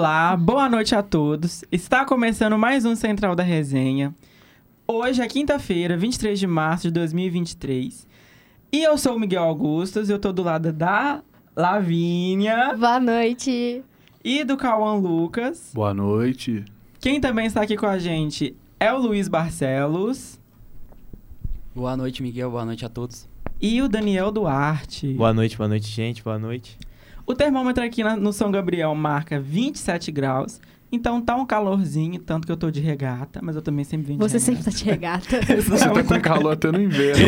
Olá, boa noite a todos. Está começando mais um Central da Resenha. Hoje é quinta-feira, 23 de março de 2023. E eu sou o Miguel Augustus, eu tô do lado da Lavínia Boa noite. e do Cauã Lucas. Boa noite. Quem também está aqui com a gente é o Luiz Barcelos Boa noite, Miguel. Boa noite a todos. e o Daniel Duarte. Boa noite, boa noite, gente. Boa noite. O termômetro aqui na- no São Gabriel marca 27 graus. Então tá um calorzinho, tanto que eu tô de regata, mas eu também sempre venho de Você regata. sempre tá de regata. Você tá com calor até no inverno.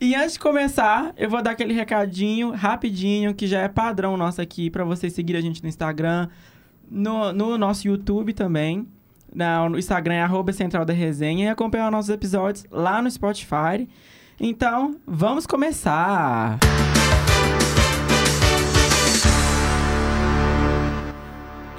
E antes de começar, eu vou dar aquele recadinho rapidinho, que já é padrão nosso aqui, pra vocês seguirem a gente no Instagram, no, no nosso YouTube também. Na, no Instagram é arroba Central da Resenha e acompanhar nossos episódios lá no Spotify. Então, vamos começar!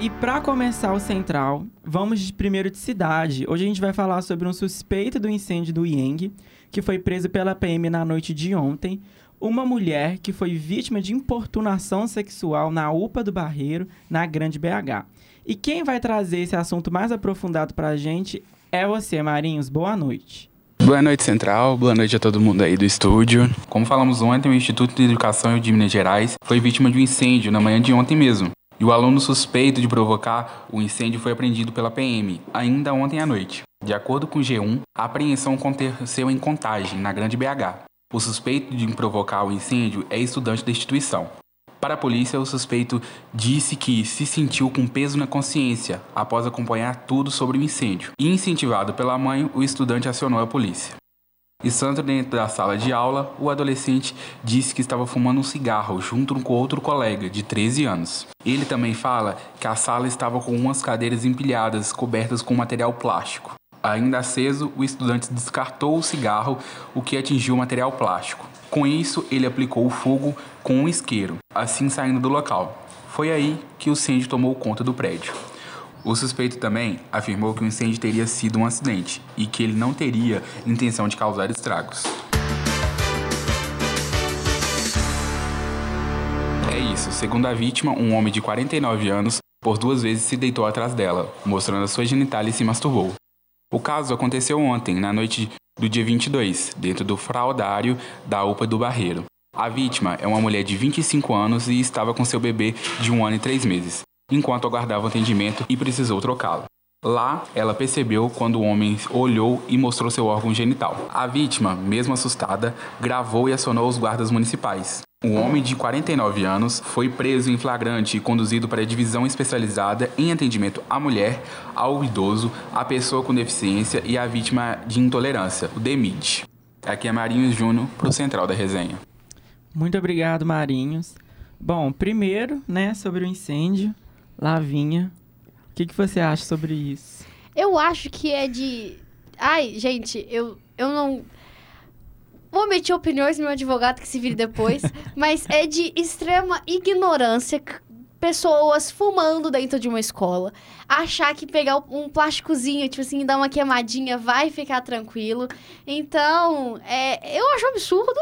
E pra começar o Central, vamos de primeiro de cidade. Hoje a gente vai falar sobre um suspeito do incêndio do Yang, que foi preso pela PM na noite de ontem. Uma mulher que foi vítima de importunação sexual na UPA do Barreiro, na Grande BH. E quem vai trazer esse assunto mais aprofundado pra gente é você, Marinhos. Boa noite. Boa noite, Central. Boa noite a todo mundo aí do estúdio. Como falamos ontem, o Instituto de Educação de Minas Gerais foi vítima de um incêndio na manhã de ontem mesmo. E o aluno suspeito de provocar o incêndio foi apreendido pela PM, ainda ontem à noite. De acordo com o G1, a apreensão aconteceu em Contagem, na Grande BH. O suspeito de provocar o incêndio é estudante da instituição. Para a polícia, o suspeito disse que se sentiu com peso na consciência após acompanhar tudo sobre o incêndio. E incentivado pela mãe, o estudante acionou a polícia. Estando dentro da sala de aula, o adolescente disse que estava fumando um cigarro junto com outro colega de 13 anos. Ele também fala que a sala estava com umas cadeiras empilhadas cobertas com material plástico. Ainda aceso, o estudante descartou o cigarro, o que atingiu o material plástico. Com isso, ele aplicou o fogo com um isqueiro, assim saindo do local. Foi aí que o incêndio tomou conta do prédio. O suspeito também afirmou que o incêndio teria sido um acidente e que ele não teria intenção de causar estragos. É isso, segundo a vítima, um homem de 49 anos por duas vezes se deitou atrás dela, mostrando a sua genitália e se masturbou. O caso aconteceu ontem, na noite do dia 22, dentro do fraudário da UPA do Barreiro. A vítima é uma mulher de 25 anos e estava com seu bebê de um ano e três meses, enquanto aguardava o atendimento e precisou trocá-lo. Lá, ela percebeu quando o homem olhou e mostrou seu órgão genital. A vítima, mesmo assustada, gravou e acionou os guardas municipais. Um homem de 49 anos foi preso em flagrante e conduzido para a divisão especializada em atendimento à mulher, ao idoso, à pessoa com deficiência e à vítima de intolerância, o DEMID. Aqui é Marinhos Júnior para o Central da Resenha. Muito obrigado, Marinhos. Bom, primeiro, né, sobre o incêndio, Lavinha. O que, que você acha sobre isso? Eu acho que é de. Ai, gente, eu, eu não. Vou omitir opiniões meu advogado que se vire depois. mas é de extrema ignorância pessoas fumando dentro de uma escola. Achar que pegar um plásticozinho, tipo assim, dar uma queimadinha, vai ficar tranquilo. Então, é, eu acho absurdo.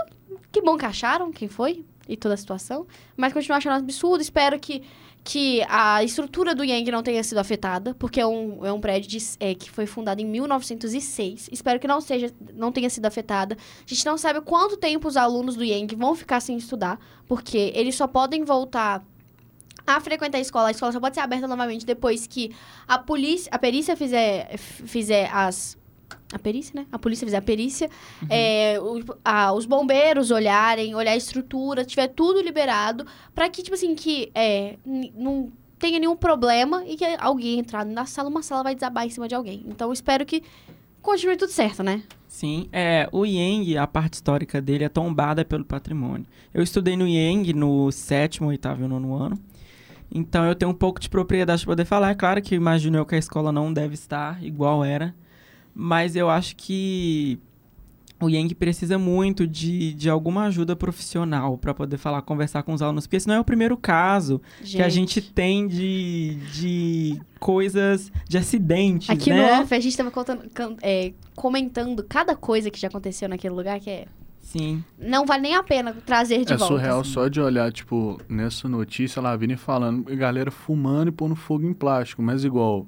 Que bom que acharam quem foi e toda a situação. Mas continuo achando absurdo. Espero que, que a estrutura do Yang não tenha sido afetada, porque é um, é um prédio de- é, que foi fundado em 1906. Espero que não, seja, não tenha sido afetada. A gente não sabe quanto tempo os alunos do Yang vão ficar sem estudar, porque eles só podem voltar a frequentar a escola. A escola só pode ser aberta novamente depois que a polícia, a perícia fizer, fizer as a perícia, né? A polícia fizer a perícia, é, o- a- os bombeiros olharem, olhar a estrutura, tiver tudo liberado, pra que, tipo assim, que é, não tenha nenhum problema e que alguém entrar na sala, uma sala vai desabar em cima de alguém. Então, eu espero que continue tudo certo, né? Sim, é, o Yang, a parte histórica dele é tombada pelo patrimônio. Eu estudei no Yang no sétimo, oitavo e nono ano. Então eu tenho um pouco de propriedade para poder falar. É claro que imagino eu que a escola não deve estar igual era. Mas eu acho que o Yang precisa muito de, de alguma ajuda profissional para poder falar, conversar com os alunos. Porque esse não é o primeiro caso que a gente tem de, de coisas, de acidentes, Aqui né? no off, a gente tava contando- can- é, comentando cada coisa que já aconteceu naquele lugar, que é Sim. Não vale nem a pena trazer de é volta. surreal assim. só de olhar, tipo, nessa notícia, lá vindo e falando, a galera fumando e pondo fogo em plástico, mas igual,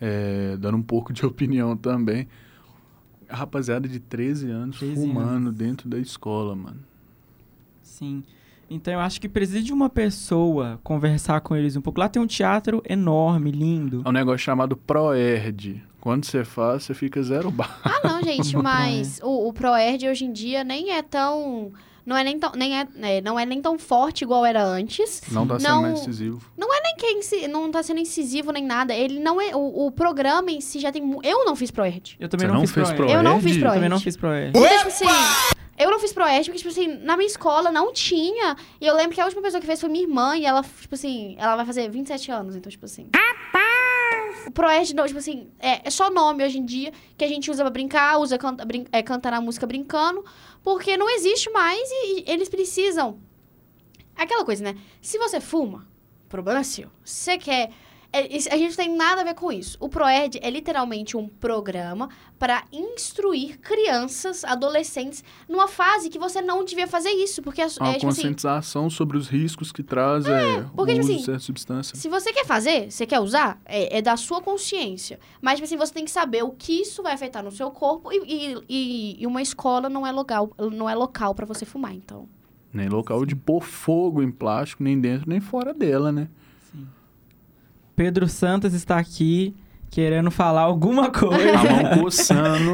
é, dando um pouco de opinião também, a rapaziada de 13 anos 13 fumando anos. dentro da escola, mano. Sim. Então eu acho que precisa de uma pessoa conversar com eles um pouco. Lá tem um teatro enorme, lindo. É um negócio chamado ProErd. Quando você faz, você fica zero bar. Ah, não, gente, mas o, o ProErd hoje em dia nem é tão. Não é nem tão, nem é, é, não é nem tão forte igual era antes. Não tá sendo Não- mais decisivo. Nem que é não tá sendo incisivo nem nada. Ele não é. O, o programa em si já tem. Eu não fiz ProErd. Eu também não, não fiz Proerd. Proerd? Eu não fiz Eu ProErd. Também não fiz Proerd. Porque, tipo assim, eu não fiz ProErd porque, tipo assim, na minha escola não tinha. E eu lembro que a última pessoa que fez foi minha irmã e ela, tipo assim, ela vai fazer 27 anos, então, tipo assim. O ProErd, não, tipo assim, é, é só nome hoje em dia que a gente usa pra brincar, usa canta, brin é, cantar a música brincando, porque não existe mais e, e eles precisam. Aquela coisa, né? Se você fuma, problema é seu. Se você quer. É, isso- a gente não tem nada a ver com isso. O ProErd é literalmente um programa para instruir crianças, adolescentes, numa fase que você não devia fazer isso. Porque é, É uma é, tipo assim, conscientização sobre os riscos que traz é, porque, o tipo uso assim, de certa substância. se você quer fazer, você quer usar, é, é da sua consciência. Mas, tipo assim, você tem que saber o que isso vai afetar no seu corpo e, e, e- e uma escola não é local, não é local para você fumar, então. Nem local de pôr fogo em plástico, nem dentro, nem fora dela, né? Pedro Santos está aqui querendo falar alguma A coisa. mão coçando.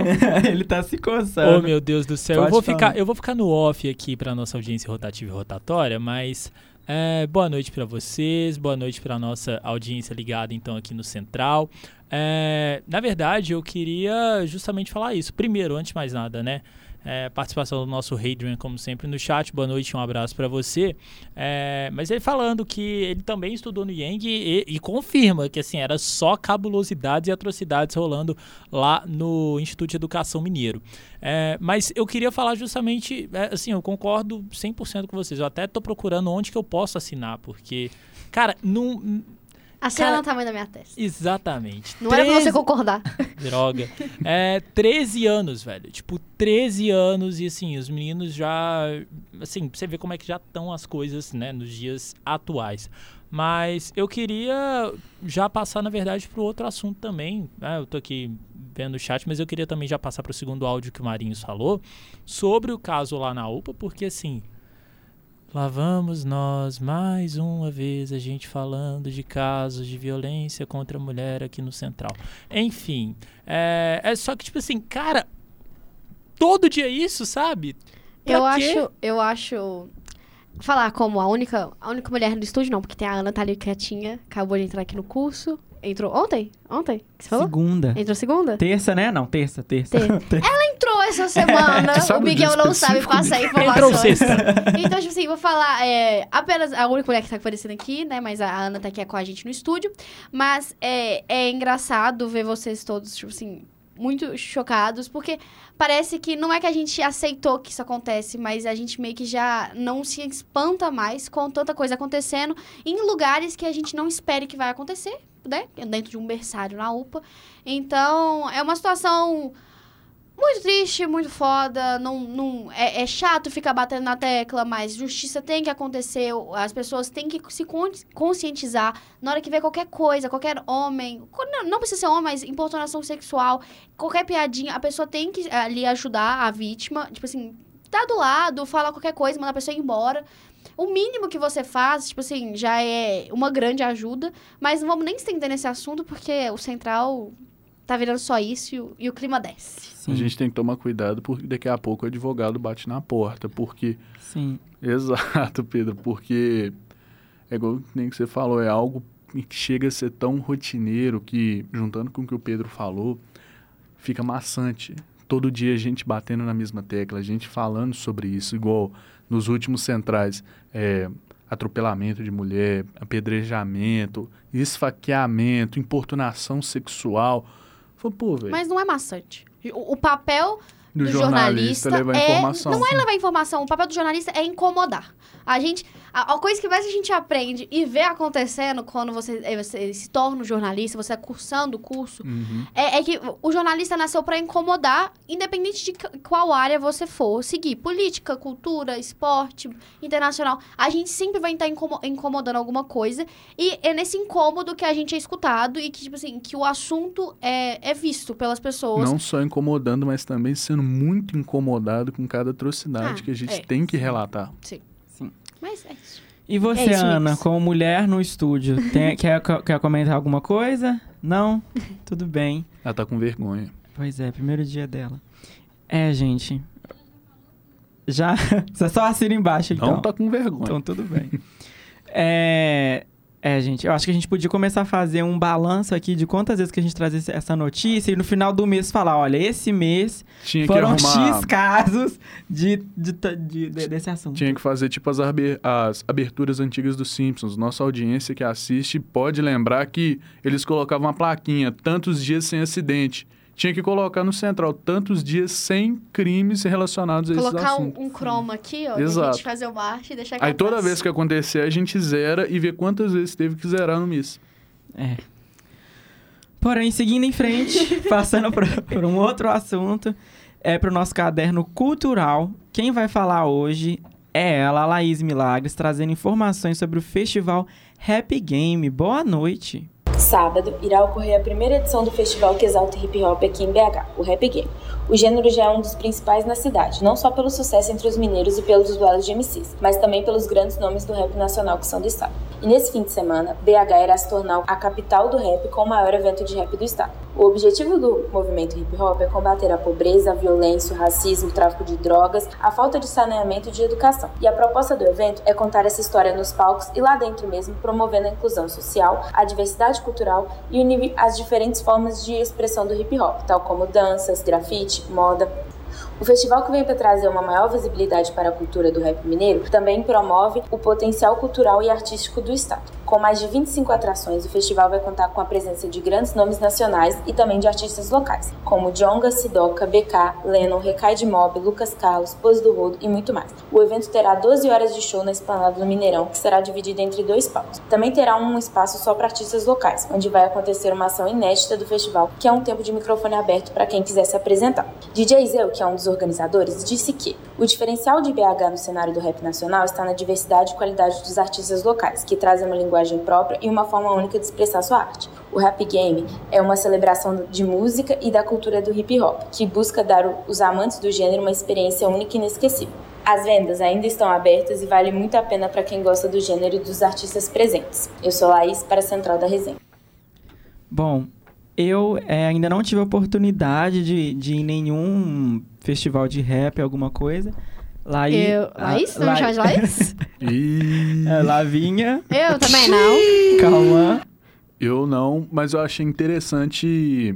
Ele tá se Oh, coçando. meu Deus do céu. Eu vou, falar. ficar, eu vou ficar no off aqui para nossa audiência rotativa e rotatória, mas é, boa noite para vocês, boa noite para nossa audiência ligada então aqui no Central. É, na verdade, eu queria justamente falar isso. Primeiro, antes de mais nada, né? É, participação do nosso Hadrian, como sempre, no chat. Boa noite, um abraço para você. É, mas ele falando que ele também estudou no Yang e, e confirma que assim era só cabulosidades e atrocidades rolando lá no Instituto de Educação Mineiro. É, mas eu queria falar justamente, é, assim, eu concordo 100% com vocês. Eu até tô procurando onde que eu posso assinar, porque, cara, não. A cena Cara- tá tamanho da minha testa. Exatamente. Não era pra você 13 concordar. Droga. É 13 anos, velho. Tipo, 13 anos e assim, os meninos já. Assim, você ver como é que já estão as coisas, né, nos dias atuais. Mas eu queria já passar, na verdade, pro outro assunto também. Né? Eu tô aqui vendo o chat, mas eu queria também já passar pro segundo áudio que o Marinhos falou sobre o caso lá na UPA, porque assim. Lá vamos nós, mais uma vez, a gente falando de casos de violência contra a mulher aqui no Central. Enfim, é, é só que, tipo assim, cara, todo dia isso, sabe? Pra Eu quê? acho, eu acho. Falar como a única, a única mulher do estúdio, não, porque tem a Ana tá ali quietinha, acabou de entrar aqui no curso. Entrou ontem? Ontem? Que você falou? Segunda. Entrou segunda? Terça, né? Não, terça, terça. Terça. Entrou essa semana. O Miguel não sabe passar Miguel? Entrou informações. sexta. Então, tipo assim, vou falar. é, apenas a única mulher que tá aparecendo aqui, né? Mas a Ana tá aqui com a gente no estúdio. Mas é, é engraçado ver vocês todos, tipo assim, muito chocados, porque parece que não é que a gente aceitou que isso acontece, mas a gente meio que já não se espanta mais com tanta coisa acontecendo em lugares que a gente não espere que vai acontecer, né? Dentro de um berçário na UPA. Então, é uma situação muito triste, muito foda. Não, não, é, é chato ficar batendo na tecla, mas justiça tem que acontecer. As pessoas têm que se con- conscientizar na hora que vê qualquer coisa, qualquer homem. Não, precisa ser homem, mas importunação sexual, qualquer piadinha, a pessoa tem que ali ajudar a vítima. Tipo assim, tá do lado, fala qualquer coisa, manda a pessoa ir embora. O mínimo que você faz, tipo assim, já é uma grande ajuda. Mas não vamos nem estender nesse assunto, porque o central tá virando só isso e o, e o clima desce. Sim, A gente tem que tomar cuidado porque daqui a pouco o advogado bate na porta. Porque. sim. Exato, Pedro. Porque. É igual nem que você falou, é algo que chega a ser tão rotineiro que, juntando com o que o Pedro falou, fica maçante. Todo dia a gente batendo na mesma tecla, a gente falando sobre isso, igual nos últimos centrais. É, atropelamento de mulher, apedrejamento, esfaqueamento, importunação sexual. Falei, pô, velho. Mas não é maçante. O, o papel Do do jornalista jornalista, levar é, informação. não é levar informação. O papel do jornalista é incomodar. A gente. A, a coisa que mais a gente aprende e vê acontecendo quando você, eh, você se torna um jornalista, você está cursando o curso, Uhum. é, é que o jornalista nasceu para incomodar, independente de qual área você for seguir. Política, cultura, esporte, internacional. A gente sempre vai estar incomo- incomodando alguma coisa. E é nesse incômodo que a gente é escutado e que, tipo assim, que o assunto é, é visto pelas pessoas. Não só incomodando, mas também sendo muito incomodado com cada atrocidade Ah, que a gente é. tem que relatar. Sim. Mas é isso. E você, É isso, Ana, amigos. como mulher no estúdio, tem- quer, quer comentar alguma coisa? Não? Tudo bem. Ela tá com vergonha. Pois é, primeiro dia dela. É, gente. Já. Você só assina embaixo, então. Não tá com vergonha. Então, tudo bem. É. É, gente, eu acho que a gente podia começar a fazer um balanço aqui de quantas vezes que a gente traz essa notícia e no final do mês falar, olha, esse mês tinha foram arrumar... X casos de, de- de- de- desse assunto. Tinha que fazer tipo as, as aberturas antigas dos Simpsons. Nossa audiência que assiste pode lembrar que eles colocavam uma plaquinha, tantos dias sem acidente. Tinha que colocar no central, tantos dias sem crimes relacionados a esses Colocar um, assuntos. um chroma aqui, ó, pra Exato. gente fazer uma arte e deixar Aí toda vez que acontecer, a gente zera e vê quantas vezes teve que zerar no mês. É. Porém, seguindo em frente, passando para um outro assunto, é para o nosso caderno cultural. Quem vai falar hoje é ela, a Laís Milagres, trazendo informações sobre o festival Happy Game. Boa noite. Sábado irá ocorrer a primeira edição do festival que exalta hip hop aqui em BH, o Rap Game. O gênero já é um dos principais na cidade, não só pelo sucesso entre os mineiros e pelos duelos de MCs, mas também pelos grandes nomes do rap nacional que são do estado. E nesse fim de semana, BH irá se tornar a capital do rap com o maior evento de rap do estado. O objetivo do movimento hip hop é combater a pobreza, a violência, o racismo, o tráfico de drogas, a falta de saneamento e de educação. E a proposta do evento é contar essa história nos palcos e lá dentro mesmo, promovendo a inclusão social, a diversidade cultural e unir as diferentes formas de expressão do hip hop, tal como danças, grafite, moda. O festival que vem para trazer uma maior visibilidade para a cultura do rap mineiro também promove o potencial cultural e artístico do estado. Com mais de 25 atrações, o festival vai contar com a presença de grandes nomes nacionais e também de artistas locais, como Jonga, Sidoca, BK, Lennon, Recai de Mob, Lucas Carlos, Pose do Rodo e muito mais. O evento terá 12 horas de show na esplanada do Mineirão, que será dividida entre dois palcos. Também terá um espaço só para artistas locais, onde vai acontecer uma ação inédita do festival, que é um tempo de microfone aberto para quem quiser se apresentar. DJ Zeu, que é um dos organizadores, disse que o diferencial de BH no cenário do rap nacional está na diversidade e qualidade dos artistas locais, que trazem uma linguagem própria e uma forma única de expressar sua arte. O Rap Game é uma celebração de música e da cultura do hip hop, que busca dar os amantes do gênero uma experiência única e inesquecível. As vendas ainda estão abertas e vale muito a pena para quem gosta do gênero e dos artistas presentes. Eu sou Laís para a Central da Resenha. Bom, eu é, ainda não tive a oportunidade de, de ir em nenhum festival de rap, alguma coisa. Laí, Eu... a- Laís? Não me La- chama de Laís? E é, Lavinha, Eu também não. Cauã. eu não, mas eu achei interessante,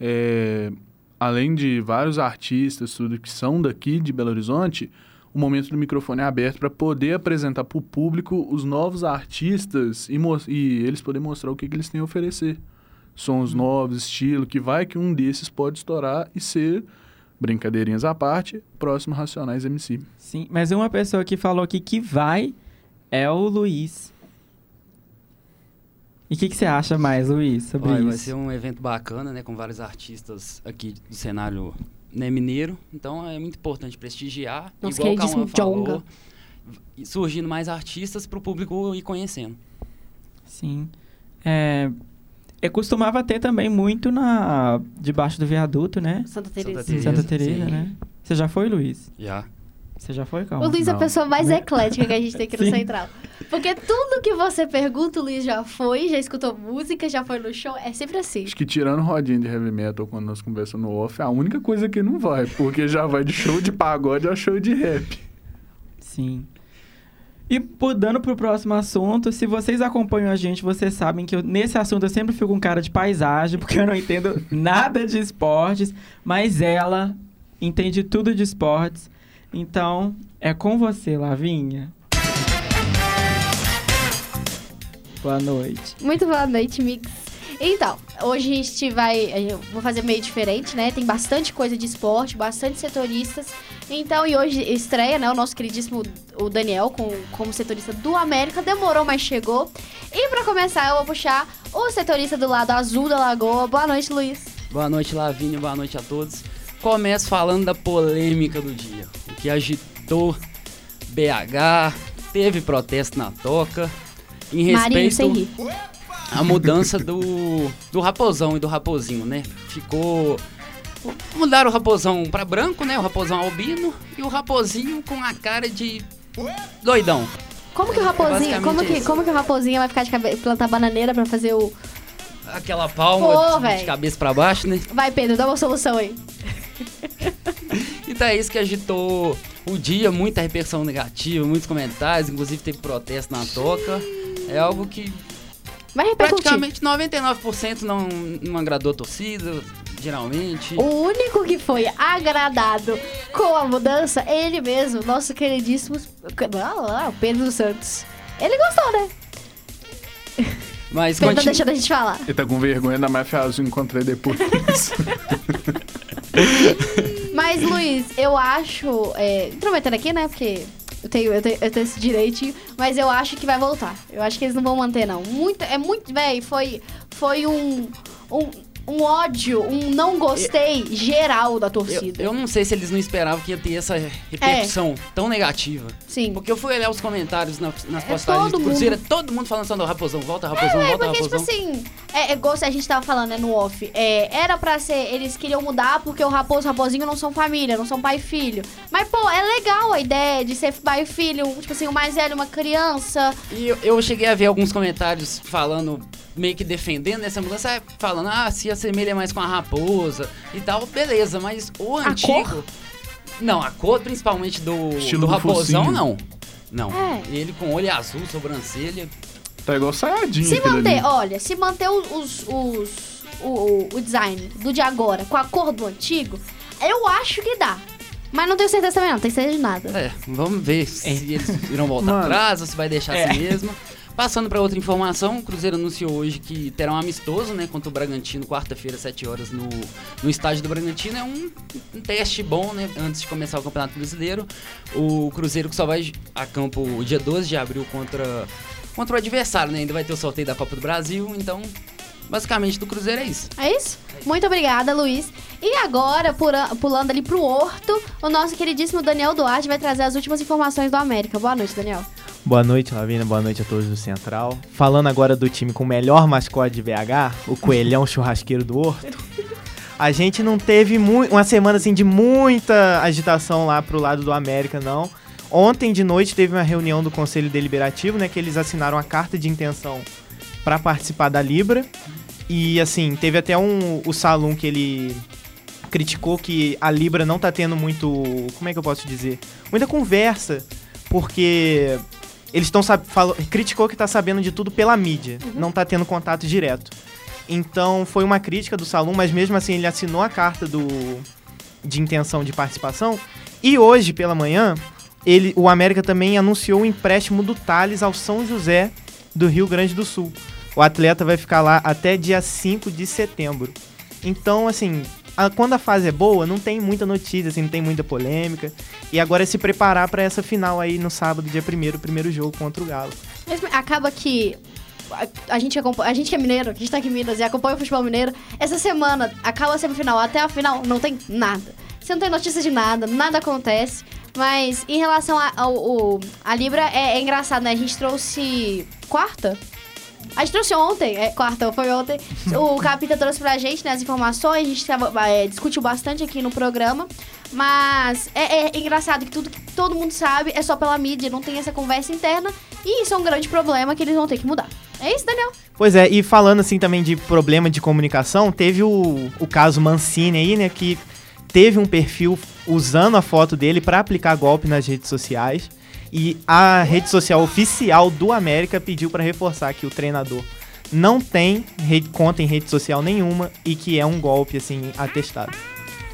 é, além de vários artistas, tudo que são daqui de Belo Horizonte, o momento do microfone é aberto para poder apresentar para o público os novos artistas e, e eles poderem mostrar o que, que eles têm a oferecer. Sons novos, estilo, que vai que um desses pode estourar e ser, brincadeirinhas à parte, próximo Racionais MC. Sim, mas uma pessoa que falou aqui que vai é o Luiz. E o que, que você acha mais, Luiz, sobre Olha, vai isso? ser um evento bacana, né? Com vários artistas aqui do cenário né, mineiro. Então é muito importante prestigiar. Nosso igual o Cauã falou, surgindo mais artistas para o público ir conhecendo. Sim. É, eu costumava ter também muito na debaixo do viaduto, né? Santa Santa Teresa. Santa Teresa, né? Você já foi, Luiz? Já. Você já foi, O Calma? Luiz é a pessoa mais eclética que a gente tem aqui no. Central. Porque tudo que você pergunta, o Luiz já foi, já escutou música, já foi no show. É sempre assim. Acho que tirando rodinha de heavy metal quando nós conversamos no off, é a única coisa que não vai, porque já vai de show de pagode a show de rap. Sim. E mudando pro próximo assunto, se vocês acompanham a gente, vocês sabem que eu- nesse assunto eu sempre fico com cara de paisagem, porque eu não entendo nada de esportes, mas ela entende tudo de esportes. Então, é com você, Lavinha. Boa noite. Muito boa noite, Mix. Então, hoje a gente vai. Eu vou fazer meio diferente, né? Tem bastante coisa de esporte, bastante setoristas. Então, e hoje estreia, né? O nosso queridíssimo o Daniel com, como setorista do América. Demorou, mas chegou. E pra começar, eu vou puxar o setorista do lado azul da Lagoa. Boa noite, Luiz. Boa noite, Lavínia. Boa noite a todos. Começo falando da polêmica do dia. O que agitou BH, teve protesto na toca. Em respeito à mudança do, do raposão e do raposinho, né? Ficou. Mudaram o raposão pra branco, né? O raposão albino e o raposinho com a cara de doidão. Como que o raposinho, Basicamente como que, isso. como que o raposinho vai ficar de cabeça, plantar bananeira pra fazer o... Aquela palma Pô, de cabeça pra baixo, né? Vai, Pedro, dá uma solução aí. Então é isso que agitou o dia, muita repercussão negativa, muitos comentários, inclusive teve protesto na toca. É algo que Vai repercutir. praticamente 99% não, não agradou a torcida, geralmente. O único que foi agradado com a mudança, é ele mesmo, nosso queridíssimo ah, o Pedro dos Santos. Ele gostou, né? Mas Pedro tá continu... deixando a gente falar. Ele tá com vergonha da máfia azul, encontrei depois. Mas, Luiz, eu acho. É, intrometendo aqui, né? Porque eu tenho, eu, tenho, eu tenho esse direito, mas eu acho que vai voltar. Eu acho que eles não vão manter, não. Muito, é muito. Véi, foi, foi um, um. Um ódio, um não gostei geral da Eu, torcida. eu não sei se eles não esperavam que ia ter essa repercussão tão negativa. Sim. Porque eu fui olhar os comentários na- nas É, postagens do Cruzeiro, todo mundo falando só do Raposão, volta Raposão, É, volta porque, tipo Raposão. assim, é, é, gosto, a gente tava falando, né, no off. É, era pra ser, eles queriam mudar porque o Raposo e o Raposinho não são família, não são pai e filho. Mas, pô, é legal a ideia de ser pai e filho, tipo assim, o mais velho, uma criança. E eu, eu cheguei a ver alguns comentários falando, meio que defendendo essa mudança, é, falando, ah, se assemelha mais com a raposa e tal, beleza, mas o A antigo. cor? Não, a cor principalmente do, Estilo do do raposão, focinho. não. Não. É. Ele com olho azul, sobrancelha. tá igual saiadinho Se manter, ali. olha, se manter os, os, os- o, o- design do de agora com a cor do antigo, eu acho que dá. Mas não tenho certeza também não, tenho certeza de nada. É, vamos ver se eles irão voltar Mano. atrás ou se vai deixar É. assim mesmo. Passando para outra informação, o Cruzeiro anunciou hoje que terá um amistoso, né, contra o Bragantino, quarta-feira, 7 horas, no, no estádio do Bragantino. É um, um teste bom, né, antes de começar o Campeonato Brasileiro. O Cruzeiro que só vai a campo o dia 12 de abril contra, contra o adversário, né, ainda vai ter o sorteio da Copa do Brasil, então, basicamente, do Cruzeiro é isso. É isso? Muito obrigada, Luiz. E agora, pulando ali pro Horto, o nosso queridíssimo Daniel Duarte vai trazer as últimas informações do América. Boa noite, Daniel. Boa noite, Lavina. Boa noite a todos do Central. Falando agora do time com o melhor mascote de BH, o Coelhão Churrasqueiro do Horto. A gente não teve uma semana assim de muita agitação lá pro lado do América, não. Ontem de noite teve uma reunião do Conselho Deliberativo, né, que eles assinaram a carta de intenção para participar da Libra. E assim, teve até um o Salum que ele criticou que a Libra não tá tendo muito, como é que eu posso dizer? Muita conversa, porque eles estão criticou que tá sabendo de tudo pela mídia, não tá tendo contato direto. Então foi uma crítica do Salum, mas mesmo assim ele assinou a carta do de intenção de participação. E hoje pela manhã, ele, o América também anunciou o empréstimo do Thales ao São José do Rio Grande do Sul. O atleta vai ficar lá até dia 5 de setembro. Então, assim, a- quando a fase é boa, não tem muita notícia, assim, não tem muita polêmica. E agora é se preparar para essa final aí no sábado, dia 1 o primeiro jogo contra o Galo. Mesmo- acaba que a, gente a gente que é mineiro, a gente tá aqui em Minas e acompanha o futebol mineiro. Essa semana acaba a semifinal, até a final não tem nada. Você não tem notícia de nada, nada acontece. Mas em relação ao- a Libra, é, é engraçado, né? A gente trouxe quarta? A gente trouxe ontem, é, quarta, foi ontem. O Capita trouxe pra gente né, as informações, a gente tava, é, discutiu bastante aqui no programa. Mas é, é engraçado que tudo que todo mundo sabe é só pela mídia, não tem essa conversa interna. E isso é um grande problema que eles vão ter que mudar. É isso, Daniel? Pois é, e falando assim também de problema de comunicação, teve o, o caso Mancini aí, né, que teve um perfil usando a foto dele para aplicar golpe nas redes sociais. E a rede social oficial do América pediu para reforçar que o treinador não tem rede, conta em rede social nenhuma e que é um golpe assim atestado.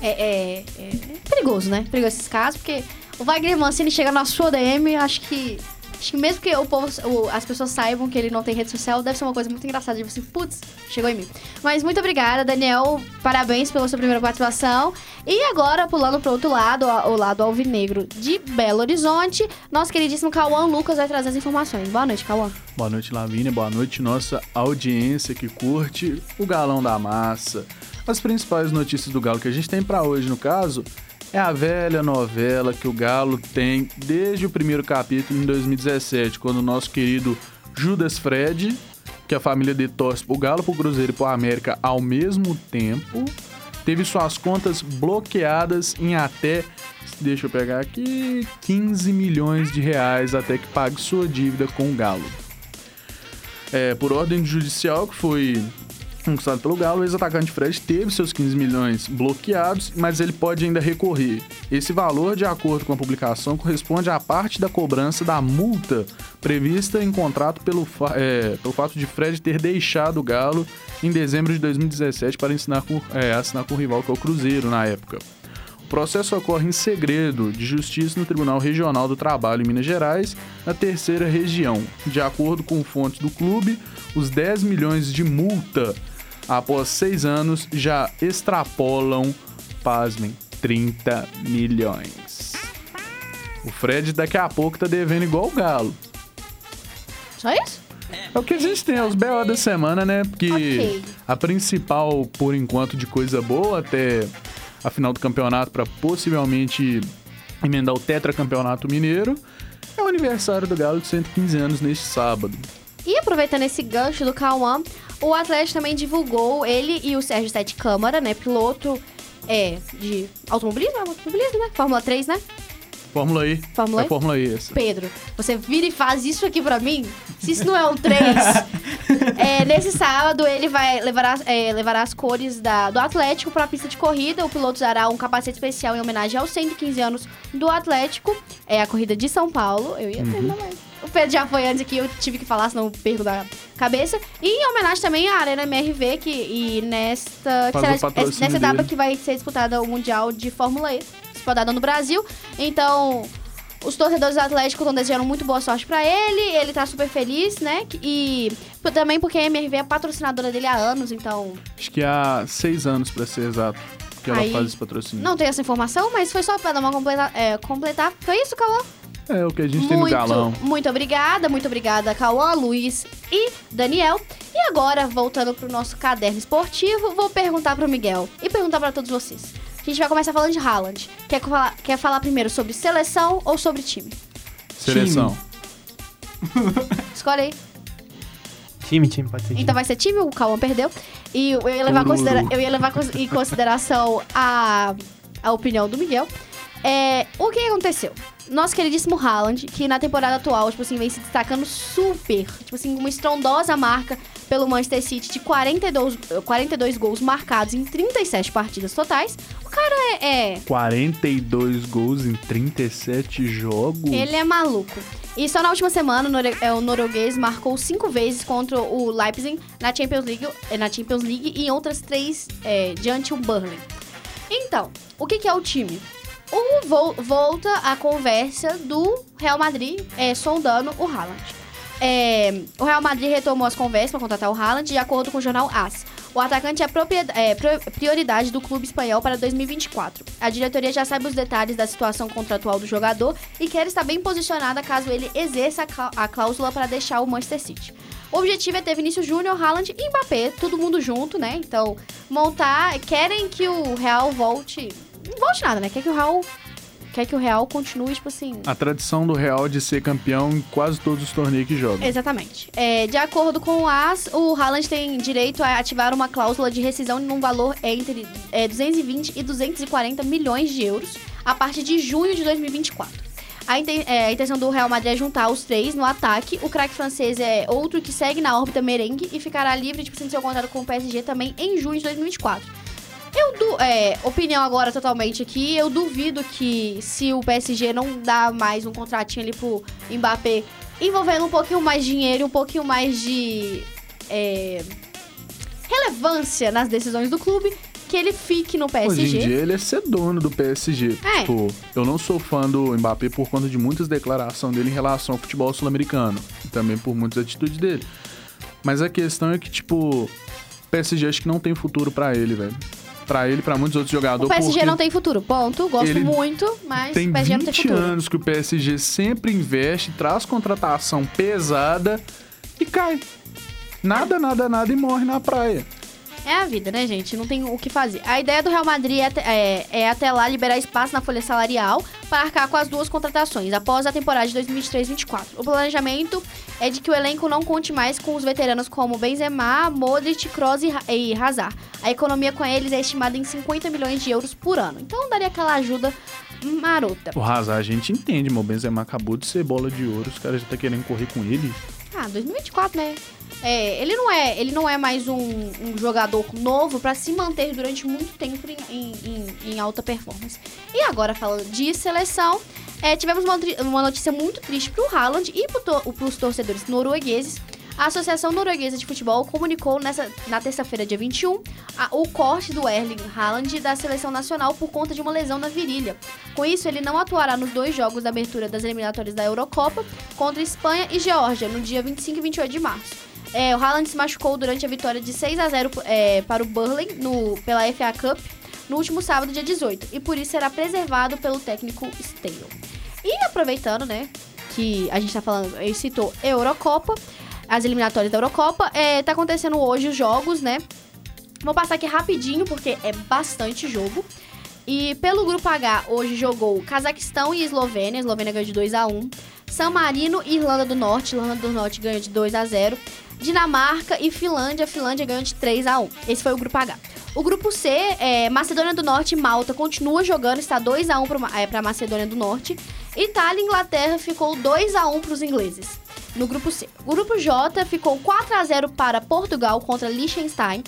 É, é- é perigoso, né? Perigoso esses casos, porque o Wagner Mancini chega na sua DM, acho que Acho que mesmo que o povo, o- as pessoas saibam que ele não tem rede social, deve ser uma coisa muito engraçada de você, putz, chegou em mim. Mas muito obrigada, Daniel. Parabéns pela sua primeira participação. E agora, pulando pro outro lado, o lado alvinegro de Belo Horizonte, nosso queridíssimo Cauã Lucas vai trazer as informações. Boa noite, Cauã. Boa noite, Lavínia. Boa noite, nossa audiência que curte o Galão da Massa. As principais notícias do Galo que a gente tem pra hoje, no caso, é a velha novela que o Galo tem desde o primeiro capítulo em 2017, quando o nosso querido Judas Fred, que a família dele torce pro Galo, pro Cruzeiro e pro América ao mesmo tempo, teve suas contas bloqueadas em até, deixa eu pegar aqui, 15 milhões de reais até que pague sua dívida com o Galo. É, por ordem judicial que foi conquistado pelo Galo, o ex-atacante Fred teve seus 15 milhões bloqueados, mas ele pode ainda recorrer. Esse valor, de acordo com a publicação, corresponde à parte da cobrança da multa prevista em contrato pelo, fa- é, pelo fato de Fred ter deixado o Galo em dezembro de 2017 para com, é, assinar com o rival, que é o Cruzeiro, na época. O processo ocorre em segredo de justiça no Tribunal Regional do Trabalho em Minas Gerais, na terceira região. De acordo com fontes do clube, os 10 milhões de multa após seis anos já extrapolam, pasmem, 30 milhões. O Fred daqui a pouco tá devendo igual o Galo. Só isso? É o que a gente tem, é os BO da semana, né? Porque Ok. a principal, por enquanto, de coisa boa até a final do campeonato para possivelmente emendar o tetracampeonato mineiro é o aniversário do Galo de 115 anos neste sábado. E aproveitando esse gancho do Cauã, o Atlético também divulgou ele e o Sérgio Sete Câmara, né? Piloto é, de automobilismo, automobilismo, né? Fórmula 3, né? Fórmula E. Fórmula é E? Fórmula E essa. Pedro, você vira e faz isso aqui pra mim? Se isso não é um 3. é, nesse sábado, ele vai levar, é, levará as cores da, do Atlético pra pista de corrida. O piloto usará um capacete especial em homenagem aos 115 anos do Atlético. É a corrida de São Paulo. Eu ia terminar mais. O Pedro já foi antes aqui, eu tive que falar, senão eu perco da cabeça. E em homenagem também à Arena MRV, que e nesta, que será- nessa etapa que vai ser disputada o Mundial de Fórmula E, disputada no Brasil. Então, os torcedores do Atlético estão desejando muito boa sorte pra ele. Ele tá super feliz, né? E também porque a MRV é patrocinadora dele há anos, então Acho que há seis anos, pra ser exato, que ela Aí- faz esse patrocínio. não tem essa informação, mas foi só pra dar uma completa, é, completar. Foi isso, Cauã? É o que a gente tem no galão. muito obrigada, muito obrigada, Cauã, Luiz e Daniel. E agora, voltando pro nosso caderno esportivo, vou perguntar pro Miguel e perguntar pra todos vocês. A gente vai começar falando de Haaland. Quer falar, quer falar primeiro sobre seleção ou sobre time? Seleção. Escolhe aí. Time, time, pode ser time. Então vai ser time, o Cauã perdeu. E eu ia levar, considera eu ia levar em consideração a, a opinião do Miguel. É, o que aconteceu? Nosso queridíssimo Haaland, que na temporada atual, tipo assim, vem se destacando super. Tipo assim, uma estrondosa marca pelo Manchester City de 42, 42 gols marcados em 37 partidas totais. O cara é- é 42 gols em 37 jogos. Ele é maluco. E só na última semana, o é, o norueguês marcou cinco vezes contra o Leipzig na Champions League, eh, na Champions League e em outras três é, diante o Burnley. Então, o que, que é o time? Vol- volta a conversa do Real Madrid é, sondando o Haaland. É, o Real Madrid retomou as conversas para contratar o Haaland, de acordo com o jornal AS. O atacante é, é, prioridade do clube espanhol para 2024. A diretoria já sabe os detalhes da situação contratual do jogador e quer estar bem posicionada caso ele exerça a cláusula para deixar o Manchester City. O objetivo é ter Vinícius Júnior, Haaland e Mbappé, todo mundo junto, né? Então, montar. Querem que o Real volte. Não volte nada, né? Quer que o Real. Quer que o Real continue, tipo assim. A tradição do Real de ser campeão em quase todos os torneios que joga. Exatamente. É, de acordo com o AS, o Haaland tem direito a ativar uma cláusula de rescisão num valor entre é, 220 e 240 milhões de euros a partir de junho de 2024. A, inten- é, a intenção do Real Madrid é juntar os três no ataque. O craque francês é outro que segue na órbita merengue e ficará livre tipo, assim, de seu contrato com o PSG também em junho de 2024. Eu du é, opinião agora totalmente aqui, eu duvido que se o PSG não dá mais um contratinho ali pro Mbappé, envolvendo um pouquinho mais de dinheiro, e um pouquinho mais de é, relevância nas decisões do clube, que ele fique no Hoje em PSG. dia ele é ser dono do PSG. É. Tipo, eu não sou fã do Mbappé por conta de muitas declarações dele em relação ao futebol sul-americano. E também por muitas atitudes dele. Mas a questão é que, tipo, o PSG acho que não tem futuro pra ele, velho. Pra ele, pra muitos outros O jogadores. PSG porque não tem futuro, ponto. Gosto muito, mas tem o PSG não tem 20 futuro. anos que o PSG sempre investe, traz contratação pesada e cai. Nada, nada, nada e morre na praia. É a vida, né, gente? Não tem o que fazer. A ideia do Real Madrid é, até- é- é até lá liberar espaço na folha salarial para arcar com as duas contratações, após a temporada de 2023-24. O planejamento é de que o elenco não conte mais com os veteranos como Benzema, Modric, Kroos e, Ha- Hazard. A economia com eles é estimada em 50 milhões de euros por ano. Então daria aquela ajuda marota. O Hazard a gente entende, mas o Benzema acabou de ser bola de ouro, os caras já tá querendo correr com ele. Ah, 2024, né? É, ele não é, ele não é mais um, um jogador novo pra se manter durante muito tempo em, em- em- alta performance. E agora falando de seleção, é, tivemos uma, uma notícia muito triste pro Haaland e pro to, pros torcedores noruegueses. A Associação Norueguesa de Futebol comunicou nessa, na terça-feira, dia 21, a- o corte do Erling Haaland da seleção nacional por conta de uma lesão na virilha. Com isso, ele não atuará nos dois jogos da abertura das eliminatórias da Eurocopa contra Espanha e Geórgia, no dia 25 e 28 de março. É, o Haaland se machucou durante a vitória de 6 a 0 é, para o Burnley no, pela FA Cup no último sábado, dia 18, e por isso será preservado pelo técnico Stale. E aproveitando, né, que a gente tá falando, ele citou Eurocopa, as eliminatórias da Eurocopa, é, tá acontecendo hoje os jogos, né? Vou passar aqui rapidinho, porque é bastante jogo. E pelo grupo H, hoje jogou Cazaquistão e Eslovênia. A Eslovênia ganhou de 2 a 1 San Marino e Irlanda do Norte. Irlanda do Norte ganhou de 2 a 0 Dinamarca e Finlândia. A Finlândia ganhou de 3 a 1 Esse foi o grupo H. O grupo C, é, Macedônia do Norte e Malta continua jogando, está 2 a 1 para é, pra Macedônia do Norte. Itália e Inglaterra ficou 2 a 1 para os ingleses. No grupo C. O grupo J ficou 4 a 0 para Portugal contra Liechtenstein.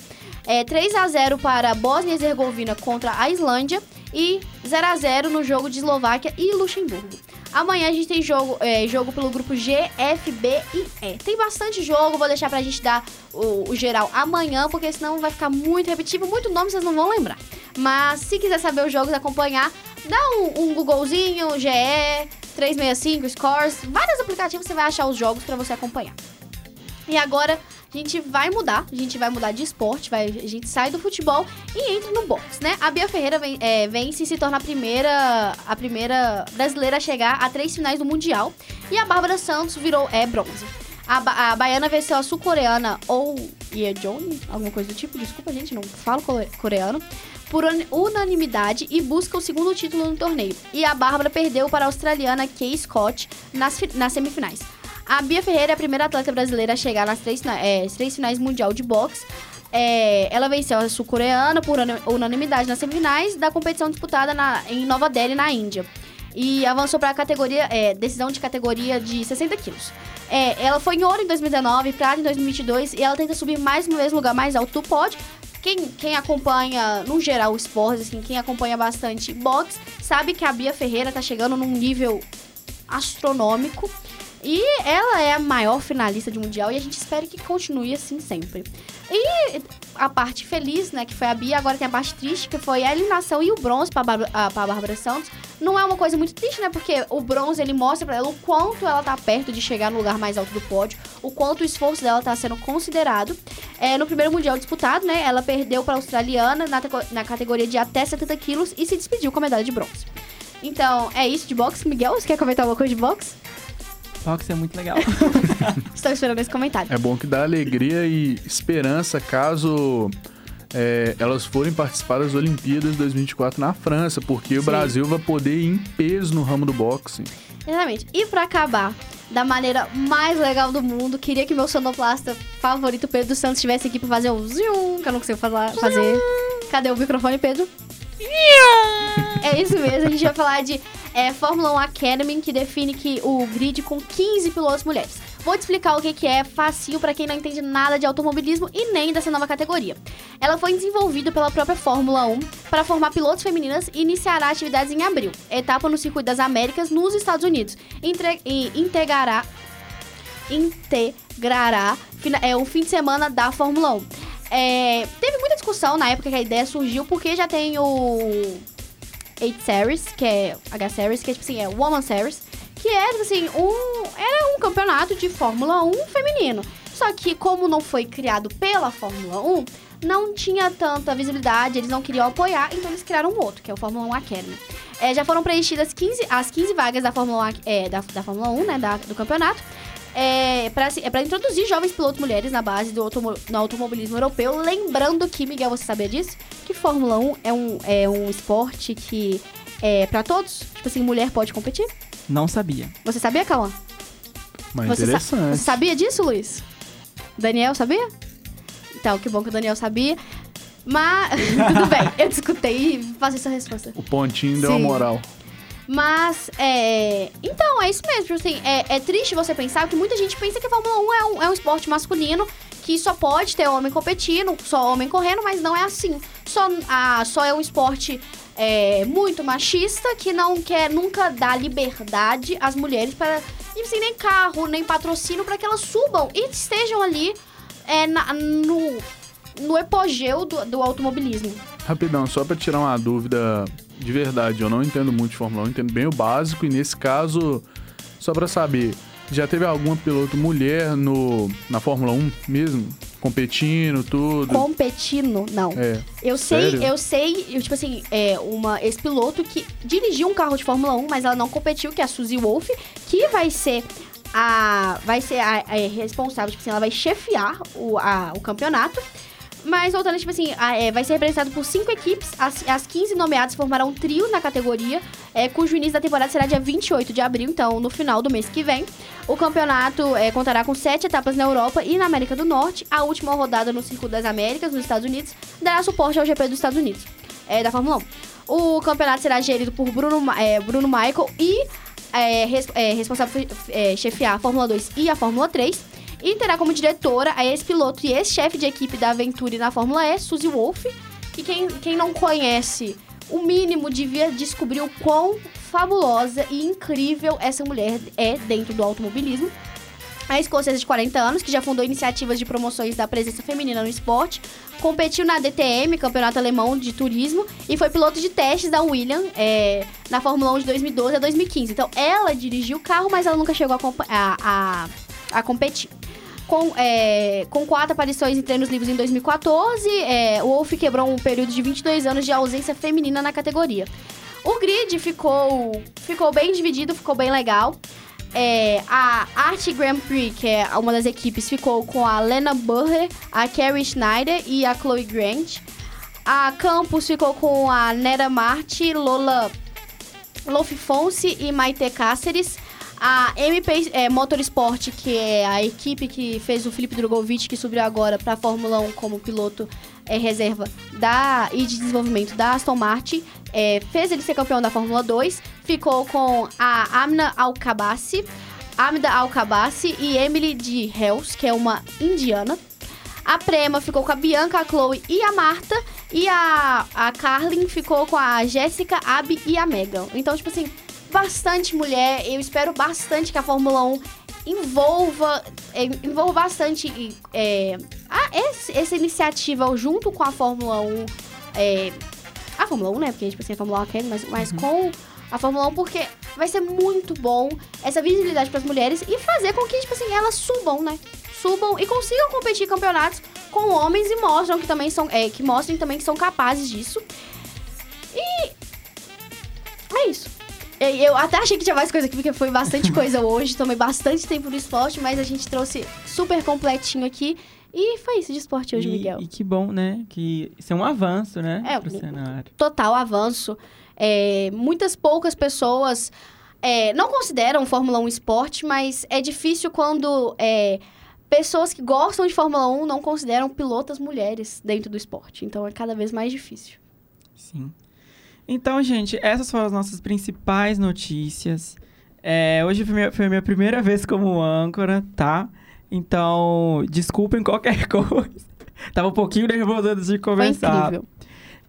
É, 3 a 0 para Bósnia e Herzegovina contra a Islândia e 0 a 0 no jogo de Eslováquia e Luxemburgo. Amanhã a gente tem jogo, é, jogo pelo grupo G, F, B e E. Tem bastante jogo, vou deixar pra gente dar o, o geral amanhã, porque senão vai ficar muito repetitivo, muito nome vocês não vão lembrar. Mas se quiser saber os jogos, acompanhar, dá um, um Googlezinho, GE, 365, Scores, vários aplicativos você vai achar os jogos pra você acompanhar. E agora a gente vai mudar, a gente vai mudar de esporte, vai, a gente sai do futebol e entra no boxe, né? A Bia Ferreira vem, é, vence e se torna a primeira, a primeira brasileira a chegar a três finais do Mundial. E a Bárbara Santos virou é bronze. A, ba- a baiana venceu a sul-coreana ou Yeon, alguma coisa do tipo, desculpa gente, não falo core- coreano, por un- unanimidade e busca o segundo título no torneio. E a Bárbara perdeu para a australiana Kay Scott nas, nas semifinais. A Bia Ferreira é a primeira atleta brasileira a chegar nas três, é, três finais mundial de boxe. É, ela venceu a sul-coreana por una- unanimidade nas semifinais da competição disputada na- em Nova Delhi, na Índia. E avançou para a categoria, é, decisão de categoria de 60 quilos. É, ela foi em ouro em 2019, prata em 2022 e ela tenta subir mais no lugar mais alto pódio. Quem, quem acompanha, no geral, o esporte, assim, quem acompanha bastante boxe, sabe que a Bia Ferreira tá chegando num nível astronômico. E ela é a maior finalista de mundial e a gente espera que continue assim sempre. E a parte feliz, né, que foi a Bia, agora tem a parte triste, que foi a eliminação e o bronze pra, Bárbara- ah, pra Bárbara Santos. Não é uma coisa muito triste, né, porque o bronze ele mostra pra ela o quanto ela tá perto de chegar no lugar mais alto do pódio, o quanto o esforço dela tá sendo considerado. É, no primeiro mundial disputado, né, ela perdeu pra australiana na, na categoria de até 70 quilos e se despediu com a medalha de bronze. Então, é isso de boxe. Miguel, você quer comentar alguma coisa de boxe? Boxe é muito legal. Estou esperando esse comentário. É bom que dá alegria e esperança caso é, elas forem participar das Olimpíadas 2024 na França, porque o Sim. Brasil vai poder ir em peso no ramo do boxe. Exatamente. E pra acabar da maneira mais legal do mundo, queria que meu sonoplasta favorito, Pedro Santos, estivesse aqui pra fazer o zium, que eu não consigo falar, fazer. Cadê o microfone, Pedro? É isso mesmo, a gente vai falar de é, Fórmula 1 Academy, que define que o grid com 15 pilotos mulheres. Vou te explicar o que, que é facinho pra quem não entende nada de automobilismo e nem dessa nova categoria. Ela foi desenvolvida pela própria Fórmula 1 para formar pilotos femininas e iniciará atividades em abril, etapa no Circuito das Américas nos Estados Unidos. Entre, e integrará integrará é, o fim de semana da Fórmula 1. é, teve muita discussão na época que a ideia surgiu, porque já tem o 8 Series, que é H Series, que é tipo assim, é Woman Series, que é tipo assim, um, era um campeonato de Fórmula 1 feminino. Só que como não foi criado pela Fórmula 1, não tinha tanta visibilidade, eles não queriam apoiar, então eles criaram um outro, que é o Fórmula 1 Academy. É, já foram preenchidas 15, as 15 vagas da Fórmula, 1, é, da, da Fórmula 1, né, da, do campeonato. É para é pra introduzir jovens pilotos mulheres na base do automo, no automobilismo europeu. Lembrando que, Miguel, você sabia disso? Que Fórmula 1 é um, é um esporte que é para todos? Tipo assim, mulher pode competir? Não sabia. Você sabia, Cauã? Mas Você, sa- interessante. você sabia disso, Luiz? Daniel sabia? Então, que bom que o Daniel sabia. Mas, tudo bem, eu discutei e passei essa resposta. O pontinho deu uma Sim. moral. Mas, é. Então, é isso mesmo. Assim, é, é triste você pensar que muita gente pensa que a Fórmula 1 é um, é um esporte masculino que só pode ter homem competindo, só homem correndo, mas não é assim. Só, a, só é um esporte é, muito machista que não quer nunca dar liberdade às mulheres para. Assim, nem carro, nem patrocínio para que elas subam e estejam ali é, na- no, no epogeu do, do automobilismo. Rapidão, só pra tirar uma dúvida de verdade, eu não entendo muito de Fórmula 1, eu entendo bem o básico e nesse caso, só pra saber, já teve alguma piloto mulher no, na Fórmula 1 mesmo? Competindo, tudo? Competindo, não. É. Eu sei, Sério? eu sei, eu, tipo assim, é uma ex-piloto que dirigiu um carro de Fórmula 1, mas ela não competiu, que é a Suzy Wolf, que vai ser a. Vai ser a, a responsável, tipo assim, ela vai chefiar o, a- o campeonato. Mas voltando, tipo assim, a- é, vai ser representado por cinco equipes. As, as 15 nomeadas formarão um trio na categoria, é, cujo início da temporada será dia 28 de abril, então no final do mês que vem. O campeonato é, contará com sete etapas na Europa e na América do Norte. A última rodada no Circuito das Américas, nos Estados Unidos, dará suporte ao GP dos Estados Unidos, é, da Fórmula 1. O campeonato será gerido por Bruno, é, Bruno Michael e é, res- é, responsável por é, chefiar a Fórmula 2 e a Fórmula 3. E terá como diretora a ex-piloto e ex-chefe de equipe da Aventure na Fórmula E, Suzy Wolf. E quem, quem não conhece, o mínimo devia descobrir o quão fabulosa e incrível essa mulher é dentro do automobilismo. A escocesa de 40 anos, que já fundou iniciativas de promoções da presença feminina no esporte, competiu na DTM, Campeonato Alemão de Turismo, e foi piloto de testes da Williams é, na Fórmula 1 de 2012 a 2015. Então, ela dirigiu o carro, mas ela nunca chegou a, a, a, a competir. Com, é, com quatro aparições em treinos livres em 2014, é, o Wolff quebrou um período de 22 anos de ausência feminina na categoria. O grid ficou, ficou bem dividido, ficou bem legal. É, a Art Grand Prix, que é uma das equipes, ficou com a Lena Burger, a Carrie Schneider e a Chloe Grant. A Campus ficou com a Nera Marti, Lola Lofi Fonse e Maite Cáceres. A MP é, Motorsport, que é a equipe que fez o Felipe Drogovic, que subiu agora para a Fórmula 1 como piloto é, reserva da, e de desenvolvimento da Aston Martin, é, fez ele ser campeão da Fórmula 2. Ficou com a Amna Alcabassi, Amida Alcabassi e Emily de Hells, que é uma indiana. A Prema ficou com a Bianca, a Chloe e a Marta. E a, a Carlin ficou com a Jéssica, a Abby e a Megan. Então, tipo assim, bastante mulher. Eu espero bastante que a Fórmula 1 envolva, é, envolva bastante é, a- esse- essa iniciativa junto com a Fórmula 1. é, a Fórmula 1, né? Porque, tipo assim, a Fórmula 1 quer, mas, mas com a Fórmula 1, porque vai ser muito bom essa visibilidade para as mulheres e fazer com que, tipo assim, elas subam, né? Subam e consigam competir em campeonatos com homens e mostram que também são. É, que mostrem também que são capazes disso. E. É isso. Eu até achei que tinha mais coisa aqui, porque foi bastante coisa hoje. Tomei bastante tempo no esporte, mas a gente trouxe super completinho aqui. E foi isso de esporte hoje, e, Miguel. e que bom, né? Que isso é um avanço, né? É, pro cenário. total avanço. É, muitas poucas pessoas é, não consideram Fórmula 1 esporte, mas é difícil quando é, pessoas que gostam de Fórmula 1 não consideram pilotas mulheres dentro do esporte. Então é cada vez mais difícil. Sim. Então, gente, essas foram as nossas principais notícias. É, hoje foi minha, foi a minha primeira vez como âncora, tá? Então, desculpem qualquer coisa. Tava um pouquinho nervoso antes de Foi começar. incrível.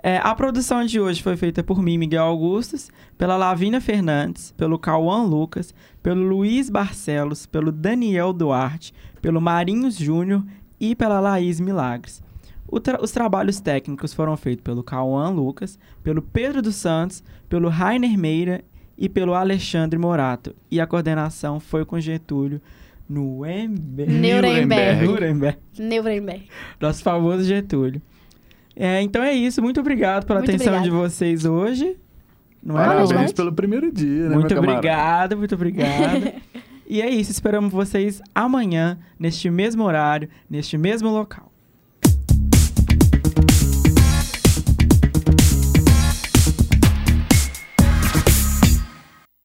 É, a produção de hoje foi feita por mim, Miguel Augustus, pela Lavina Fernandes, pelo Cauã Lucas, pelo Luiz Barcelos, pelo Daniel Duarte, pelo Marinhos Júnior e pela Laís Milagres. O tra- os trabalhos técnicos foram feitos pelo Cauã Lucas, pelo Pedro dos Santos, pelo Rainer Meira e pelo Alexandre Morato. E a coordenação foi com Getúlio Nuremberg. Nuremberg. Nuremberg. Nuremberg. Nosso famoso Getúlio. É, então é isso. Muito obrigado pela Muito atenção obrigada. de vocês hoje. Não é, Parabéns noite. pelo primeiro dia, né, Muito obrigado, muito obrigado. e é isso. Esperamos vocês amanhã, neste mesmo horário, neste mesmo local.